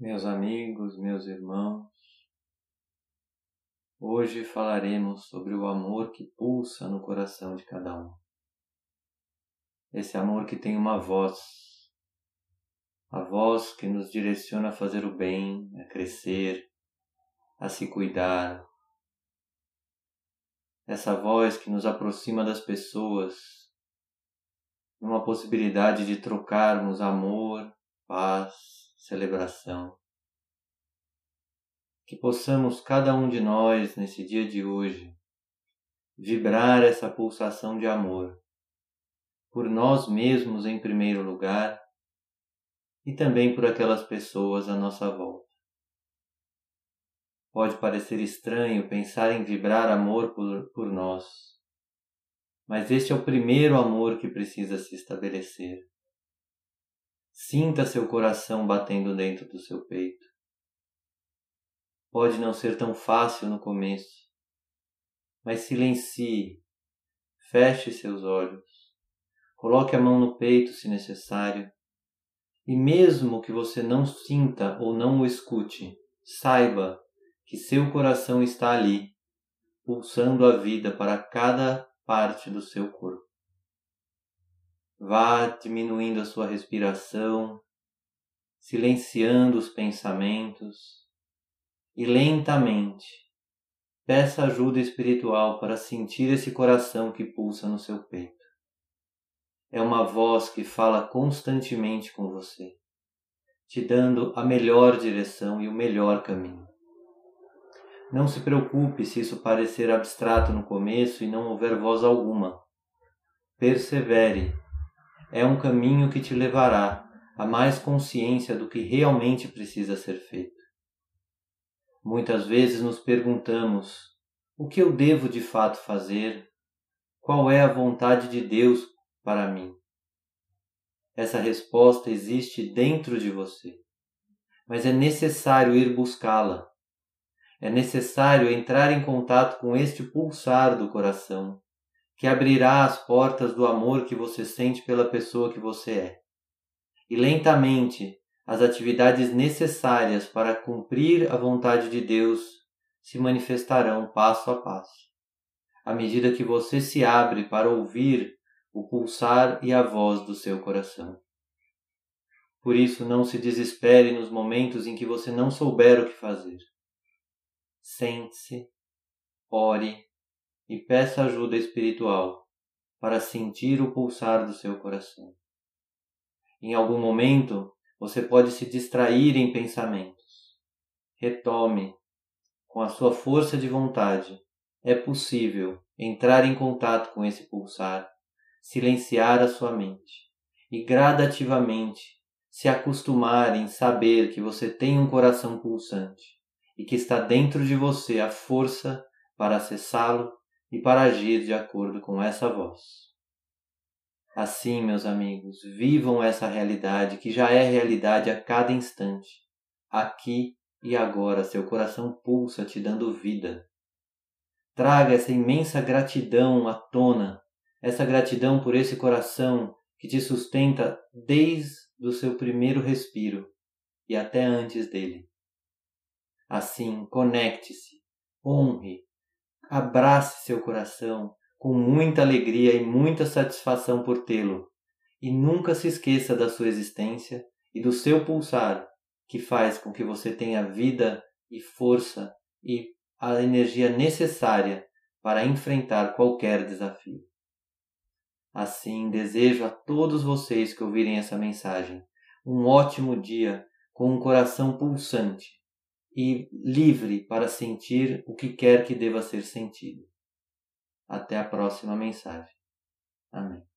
Meus amigos, meus irmãos, hoje falaremos sobre o amor que pulsa no coração de cada um. Esse amor que tem uma voz, a voz que nos direciona a fazer o bem, a crescer, a se cuidar. Essa voz que nos aproxima das pessoas, numa possibilidade de trocarmos amor, paz, celebração. Que possamos, cada um de nós, nesse dia de hoje, vibrar essa pulsação de amor, por nós mesmos em primeiro lugar e também por aquelas pessoas à nossa volta. Pode parecer estranho pensar em vibrar amor por, por nós, mas este é o primeiro amor que precisa se estabelecer. Sinta seu coração batendo dentro do seu peito. Pode não ser tão fácil no começo, mas silencie, feche seus olhos, coloque a mão no peito se necessário, e mesmo que você não sinta ou não o escute, saiba que seu coração está ali, pulsando a vida para cada parte do seu corpo. Vá diminuindo a sua respiração, silenciando os pensamentos e lentamente peça ajuda espiritual para sentir esse coração que pulsa no seu peito. É uma voz que fala constantemente com você, te dando a melhor direção e o melhor caminho. Não se preocupe se isso parecer abstrato no começo e não houver voz alguma. Persevere é um caminho que te levará a mais consciência do que realmente precisa ser feito. Muitas vezes nos perguntamos: o que eu devo de fato fazer? Qual é a vontade de Deus para mim? Essa resposta existe dentro de você, mas é necessário ir buscá-la. É necessário entrar em contato com este pulsar do coração que abrirá as portas do amor que você sente pela pessoa que você é. E lentamente, as atividades necessárias para cumprir a vontade de Deus se manifestarão passo a passo, à medida que você se abre para ouvir o pulsar e a voz do seu coração. Por isso, não se desespere nos momentos em que você não souber o que fazer. Sente-se, ore e peça ajuda espiritual para sentir o pulsar do seu coração. Em algum momento, você pode se distrair em pensamentos. Retome. Com a sua força de vontade, é possível entrar em contato com esse pulsar, silenciar a sua mente e gradativamente se acostumar em saber que você tem um coração pulsante e que está dentro de você a força para acessá-lo e para agir de acordo com essa voz. Assim, meus amigos, vivam essa realidade que já é realidade a cada instante. Aqui e agora seu coração pulsa te dando vida. Traga essa imensa gratidão à tona, essa gratidão por esse coração que te sustenta desde o seu primeiro respiro e até antes dele. Assim, conecte-se, honre, Abrace seu coração com muita alegria e muita satisfação por tê-lo, e nunca se esqueça da sua existência e do seu pulsar, que faz com que você tenha vida e força e a energia necessária para enfrentar qualquer desafio. Assim, desejo a todos vocês que ouvirem essa mensagem um ótimo dia com um coração pulsante e livre para sentir o que quer que deva ser sentido. Até a próxima mensagem. Amém.